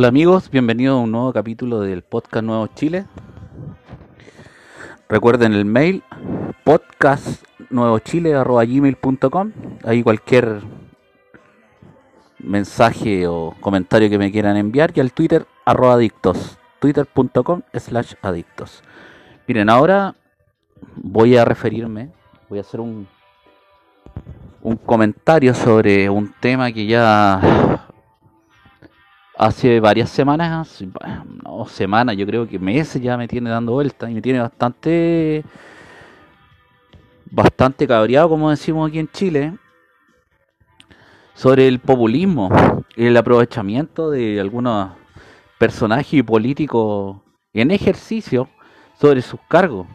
Hola amigos, bienvenidos a un nuevo capítulo del podcast Nuevo Chile. Recuerden el mail podcastnuevochile.com. Ahí cualquier mensaje o comentario que me quieran enviar y al Twitter arroba adictos, twitter.com slash adictos. Miren, ahora voy a referirme, voy a hacer un, un comentario sobre un tema que ya hace varias semanas, no semanas, yo creo que meses ya me tiene dando vueltas y me tiene bastante bastante cabreado, como decimos aquí en Chile, sobre el populismo, el aprovechamiento de algunos personajes políticos en ejercicio sobre sus cargos.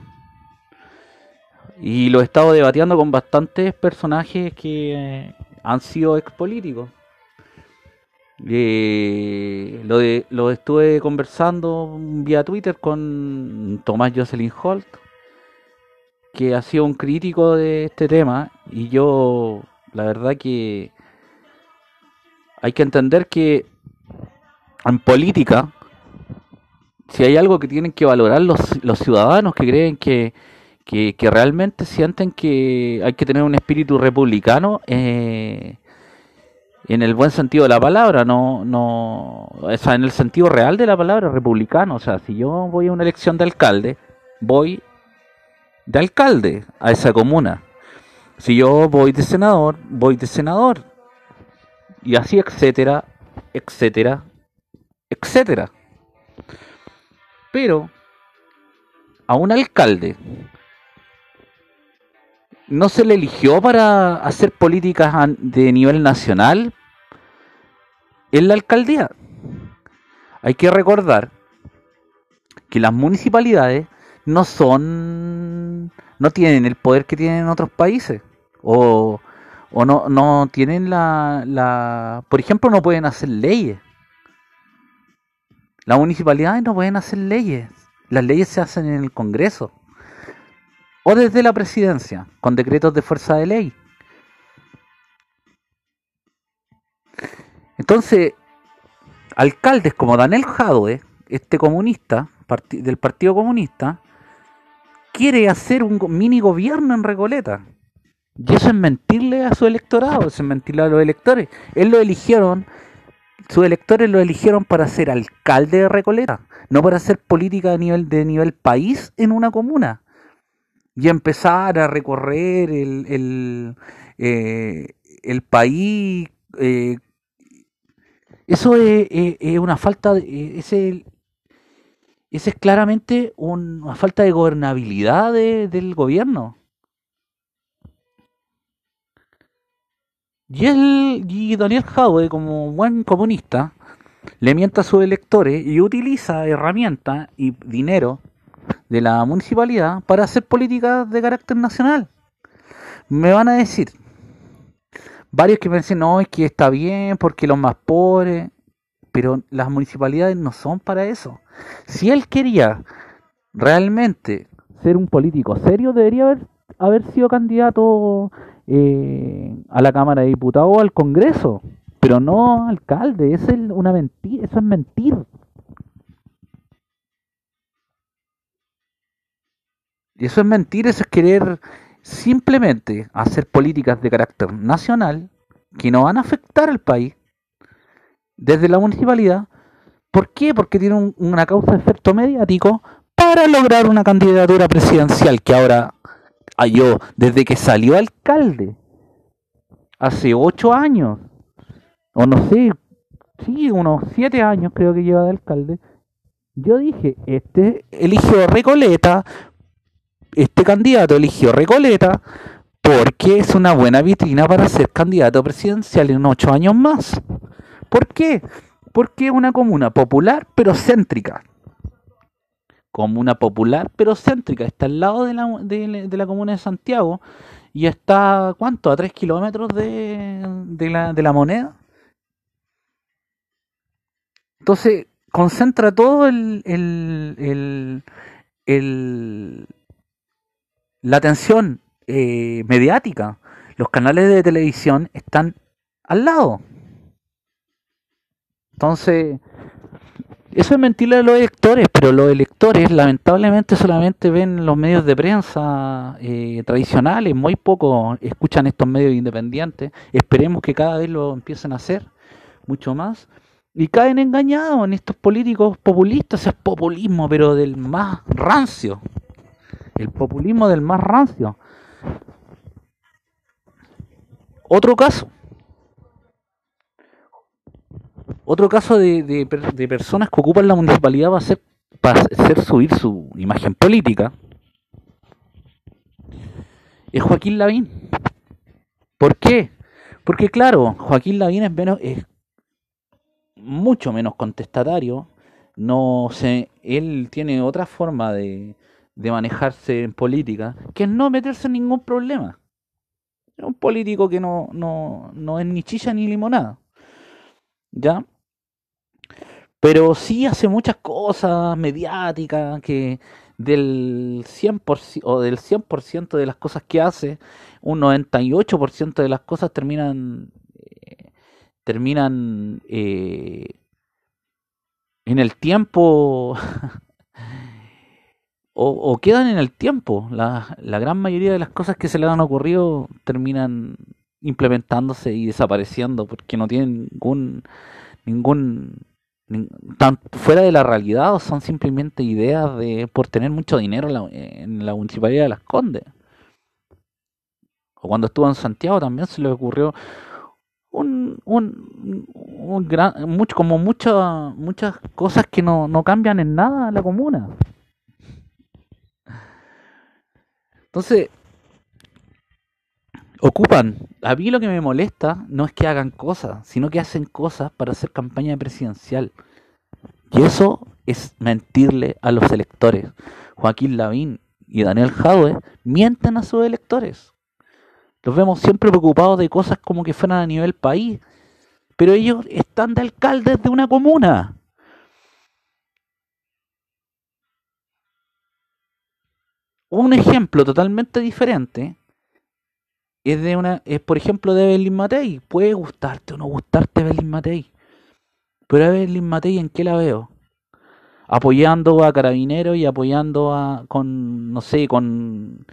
Y lo he estado debatiendo con bastantes personajes que han sido expolíticos. Eh, lo, de, lo estuve conversando vía Twitter con Tomás Jocelyn Holt, que ha sido un crítico de este tema, y yo, la verdad que hay que entender que en política, si hay algo que tienen que valorar los, los ciudadanos que creen que, que, realmente sienten que hay que tener un espíritu republicano, eh, en el buen sentido de la palabra, no, no, o sea, en el sentido real de la palabra republicano. O sea, si yo voy a una elección de alcalde, voy de alcalde a esa comuna. Si yo voy de senador, voy de senador. Y así, etcétera, etcétera, etcétera. Pero a un alcalde no se le eligió para hacer políticas de nivel nacional en la alcaldía. Hay que recordar que las municipalidades no son, no tienen el poder que tienen en otros países. O, o no, no tienen la, la, por ejemplo, no pueden hacer leyes. Las municipalidades no pueden hacer leyes. Las leyes se hacen en el Congreso o desde la presidencia, con decretos de fuerza de ley. Entonces, alcaldes como Daniel Jadwe, este comunista del Partido Comunista, quiere hacer un mini gobierno en Recoleta. Y eso es mentirle a su electorado, eso es mentirle a los electores. Él lo eligieron, sus electores lo eligieron para ser alcalde de Recoleta, no para hacer política de nivel, de nivel país en una comuna y empezar a recorrer el, el, eh, el país. Eh, eso es, una falta, de, ese, ese es claramente una falta de gobernabilidad del gobierno. Y, él, y Daniel Jaue, como buen comunista, le mienta a sus electores y utiliza herramientas y dinero de la municipalidad para hacer políticas de carácter nacional. Me van a decir, varios que me dicen, no, es que está bien porque los más pobres, pero las municipalidades no son para eso. Si él quería realmente ser un político serio, debería haber, haber sido candidato eh, a la Cámara de Diputados o al Congreso, pero no alcalde, es una mentira, eso es mentir. Eso es mentir, eso es querer simplemente hacer políticas de carácter nacional que no van a afectar al país desde la municipalidad. ¿Por qué? Porque tiene una causa de efecto mediático para lograr una candidatura presidencial que ahora yo, desde que salió alcalde, hace ocho años, o no sé, sí, unos siete años creo que lleva de alcalde, yo dije, este eligió Recoleta este candidato eligió Recoleta porque es una buena vitrina para ser candidato presidencial en ocho años más. ¿Por qué? Porque es una comuna popular pero céntrica. Comuna popular pero céntrica. Está al lado de la, de, la comuna de Santiago y está, ¿cuánto? A tres kilómetros de, de, la, de la moneda. Entonces, concentra todo el, el, el la atención eh, mediática. Los canales de televisión están al lado. Entonces, Eso es mentirle a los electores, pero los electores lamentablemente solamente ven los medios de prensa eh, tradicionales, muy poco escuchan estos medios independientes. Esperemos que cada vez lo empiecen a hacer, mucho más. Y caen engañados en estos políticos populistas, es populismo, pero del más rancio. El populismo del más rancio. Otro caso, otro caso de, de, personas que ocupan la municipalidad para hacer, para hacer subir su imagen política es Joaquín Lavín. ¿Por qué? Porque claro, Joaquín Lavín es menos es mucho menos contestatario, no sé, él tiene otra forma de, de manejarse en política, que es no meterse en ningún problema. Es un político que no, no, no es ni chilla ni limonada. ¿Ya? pero sí hace muchas cosas mediáticas que del 100% o del 100% de las cosas que hace, un 98% de las cosas terminan eh, terminan eh, en el tiempo o, quedan en el tiempo. La, la gran mayoría de las cosas que se le han ocurrido terminan implementándose y desapareciendo porque no tienen ningún ningún fuera de la realidad o son simplemente ideas de por tener mucho dinero en la, municipalidad de Las Condes. O cuando estuvo en Santiago también se le ocurrió un, un, un gran, mucho, como muchas muchas cosas que no, no cambian en nada la comuna. Entonces, ocupan. A mí lo que me molesta no es que hagan cosas, sino que hacen cosas para hacer campaña presidencial. Y eso es mentirle a los electores. Joaquín Lavín y Daniel Jadwe mienten a sus electores. Los vemos siempre preocupados de cosas como que fueran a nivel país. Pero ellos están de alcaldes de una comuna. Un ejemplo totalmente diferente es de una es por ejemplo de Evelyn Matei. Puede gustarte o no gustarte Evelyn Matei pero Evelyn Matei en qué la veo apoyando a carabineros y apoyando a con no sé con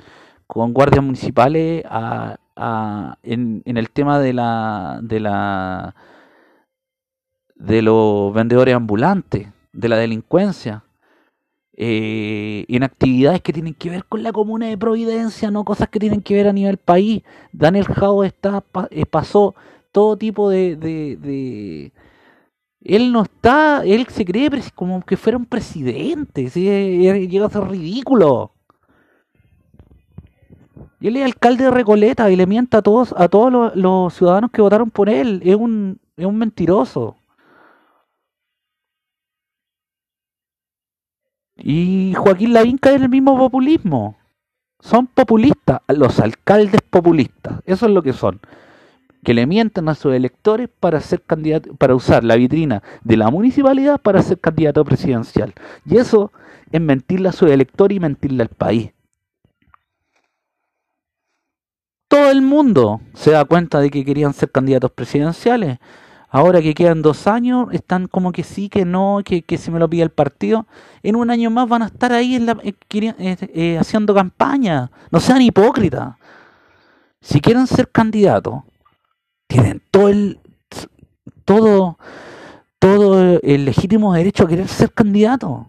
con guardias municipales a, a en, en el tema de la de la de los vendedores ambulantes de la delincuencia eh, en actividades que tienen que ver con la comuna de Providencia, no cosas que tienen que ver a nivel país. Daniel Jau está, eh, pasó todo tipo de, Él no está, él se cree como que fuera un presidente, ¿sí? Eh, llega a ser ridículo. Y él es alcalde de Recoleta y le mienta a todos, a todos los, los ciudadanos que votaron por él. Es un, es un mentiroso. Y Joaquín Lavín cae en el mismo populismo. Son populistas, los alcaldes populistas. Eso es lo que son. Que le mienten a sus electores para ser candidato, para usar la vitrina de la municipalidad para ser candidato presidencial. Y eso es mentirle a sus electores y mentirle al país. Todo el mundo se da cuenta de que querían ser candidatos presidenciales. Ahora que quedan dos años, están como que sí, que no, que, que se me lo pide el partido. En un año más van a estar ahí en la, eh, eh, eh, haciendo campaña. No sean hipócritas. Si quieren ser candidatos, tienen todo el todo todo el legítimo derecho a querer ser candidatos.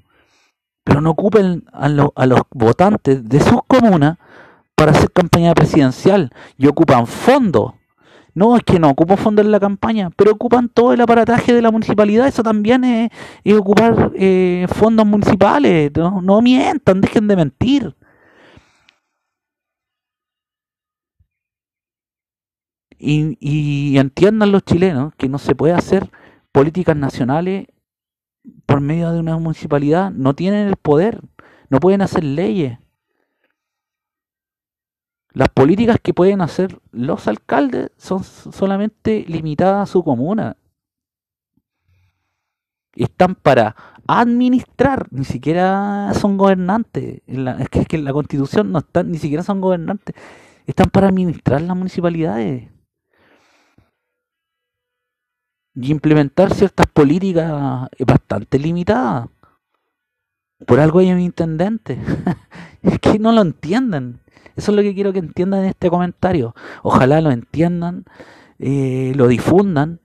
Pero no ocupen a, a los votantes de sus comunas para hacer campaña presidencial y ocupan fondos no, es que no ocupo fondos en la campaña, pero ocupan todo el aparataje de la municipalidad. Eso también es, ocupar eh, fondos municipales. No, no mientan, dejen de mentir. Y, y, entiendan los chilenos que no se puede hacer políticas nacionales por medio de una municipalidad. No tienen el poder, no pueden hacer leyes. Las políticas que pueden hacer los alcaldes son solamente limitadas a su comuna. Están para administrar, ni siquiera son gobernantes. es, que, en la constitución no están, ni siquiera son gobernantes. Están para administrar las municipalidades. y implementar ciertas políticas bastante limitadas. Por algo hay un intendente. es que no lo entienden. Eso es lo que quiero que entiendan en este comentario. Ojalá lo entiendan, eh, lo difundan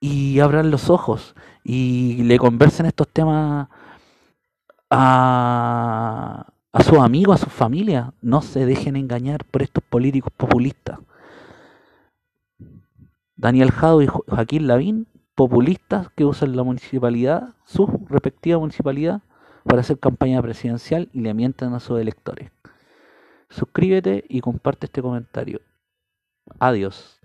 y abran los ojos y le conversen estos temas a, sus amigos, a sus familias. No se dejen engañar por estos políticos populistas. Daniel Jado y Joaquín Lavín, populistas que usan la municipalidad, su respectiva municipalidad, para hacer campaña presidencial y le mienten a sus electores. Suscríbete y comparte este comentario. Adiós.